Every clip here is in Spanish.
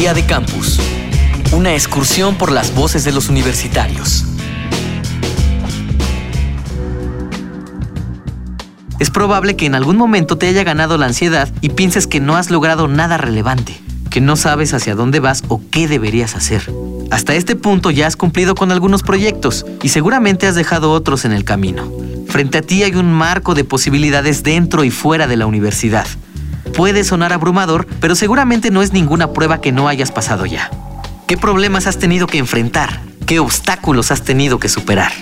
Día de Campus. Una excursión por las voces de los universitarios. Es probable que en algún momento te haya ganado la ansiedad y pienses que no has logrado nada relevante, que no sabes hacia dónde vas o qué deberías hacer. Hasta este punto ya has cumplido con algunos proyectos y seguramente has dejado otros en el camino. Frente a ti hay un marco de posibilidades dentro y fuera de la universidad. Puede sonar abrumador, pero seguramente no es ninguna prueba que no hayas pasado ya. ¿Qué problemas has tenido que enfrentar? ¿Qué obstáculos has tenido que superar?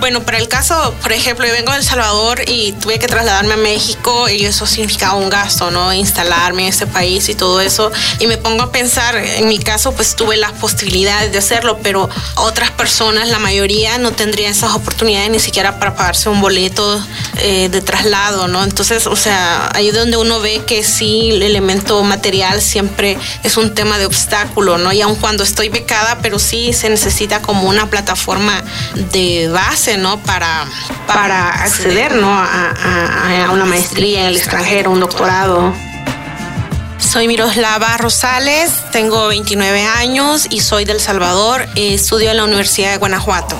Bueno, para el caso, por ejemplo, yo vengo de El Salvador y tuve que trasladarme a México y eso significaba un gasto, ¿no? Instalarme en este país y todo eso. Y me pongo a pensar, en mi caso, pues tuve las posibilidades de hacerlo, pero otras personas, la mayoría, no tendrían esas oportunidades ni siquiera para pagarse un boleto eh, de traslado, ¿no? Entonces, o sea, ahí es donde uno ve que sí, el elemento material siempre es un tema de obstáculo, ¿no? Y aun cuando estoy becada, pero sí se necesita como una plataforma de base ¿no? Para, para acceder, ¿no? A, una maestría en el extranjero, un doctorado. Soy Miroslava Rosales, tengo 29 años y soy del Salvador. Estudio en la Universidad de Guanajuato.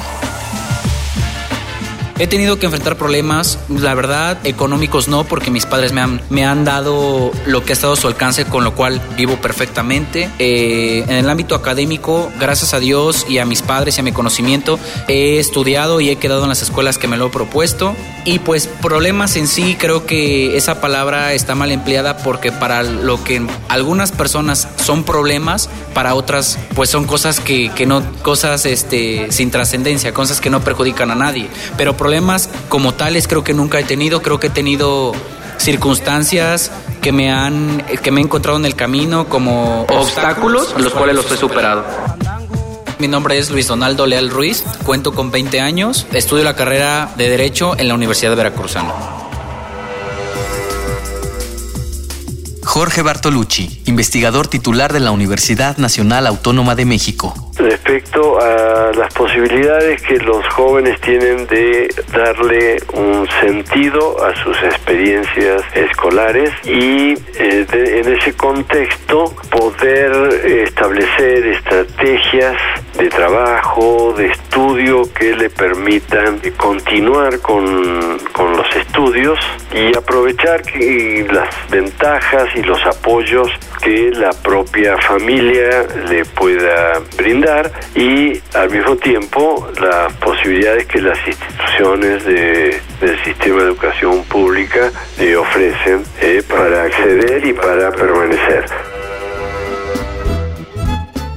He tenido que enfrentar problemas, la verdad, económicos no, porque mis padres me han, me han dado lo que ha estado a su alcance, con lo cual vivo perfectamente. Eh, en el ámbito académico, gracias a Dios y a mis padres y a mi conocimiento, he estudiado y he quedado en las escuelas que me lo he propuesto. Y pues problemas en sí, creo que esa palabra está mal empleada porque para lo que algunas personas son problemas, para otras pues son cosas que, que no, cosas este, sin trascendencia, cosas que no perjudican a nadie. Pero como tales creo que nunca he tenido, creo que he tenido circunstancias que me han que me he encontrado en el camino como obstáculos, los cuales los he superado. Mi nombre es Luis Donaldo Leal Ruiz, cuento con 20 años, estudio la carrera de Derecho en la Universidad de Veracruzana. Jorge Bartolucci, investigador titular de la Universidad Nacional Autónoma de México. Respecto a las posibilidades que los jóvenes tienen de darle un sentido a sus experiencias escolares y eh, en ese contexto poder establecer estrategias de trabajo, de estudio que le permitan continuar con, con los estudios y aprovechar las ventajas y los apoyos que la propia familia le pueda brindar y al mismo tiempo las posibilidades que las instituciones de, del sistema de educación pública le ofrecen eh, para acceder y para permanecer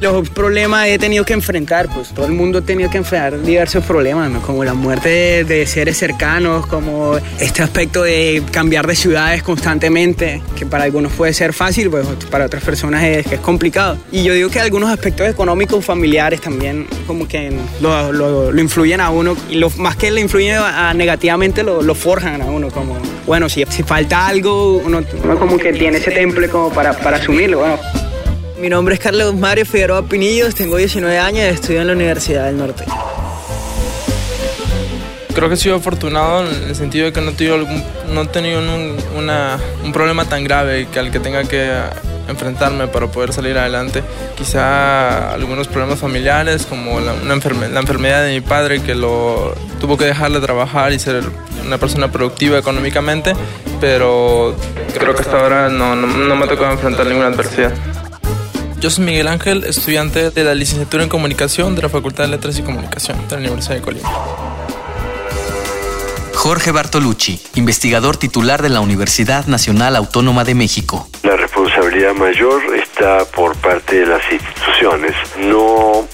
los problemas he tenido que enfrentar, pues todo el mundo ha tenido que enfrentar diversos problemas, como la muerte de, seres cercanos, como este aspecto de cambiar de ciudades constantemente, que para algunos puede ser fácil, pues para otras personas es, es complicado. Y yo digo que algunos aspectos económicos, familiares también, como que lo, lo, influyen a uno, y lo, más que le influyen a, negativamente, lo, lo, forjan a uno, como, bueno, si, si falta algo, uno, uno como que tiene ese temple como para, para asumirlo, bueno. Mi nombre es Carlos Mario Figueroa Pinillos, tengo 19 años y estudio en la Universidad del Norte. Creo que he sido afortunado en el sentido de que no he tenido, no he tenido un, un problema tan grave que al que tenga que enfrentarme para poder salir adelante. Quizá algunos problemas familiares como la, una la enfermedad de mi padre que lo tuvo que dejarle trabajar y ser una persona productiva económicamente, pero creo que hasta ahora no, no, no me ha tocado enfrentar ninguna adversidad. Yo soy Miguel Ángel, estudiante de la licenciatura en comunicación de la Facultad de Letras y Comunicación de la Universidad de Colima. Jorge Bartolucci, investigador titular de la Universidad Nacional Autónoma de México. La responsabilidad mayor está por parte de las instituciones. No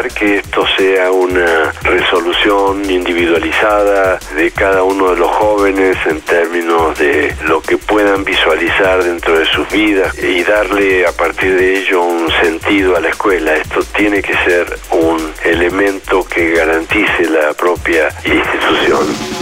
que esto sea una resolución individualizada de cada uno de los jóvenes en términos de lo que puedan visualizar dentro de sus vidas y darle a partir de ello un sentido a la escuela. Esto tiene que ser un elemento que garantice la propia institución.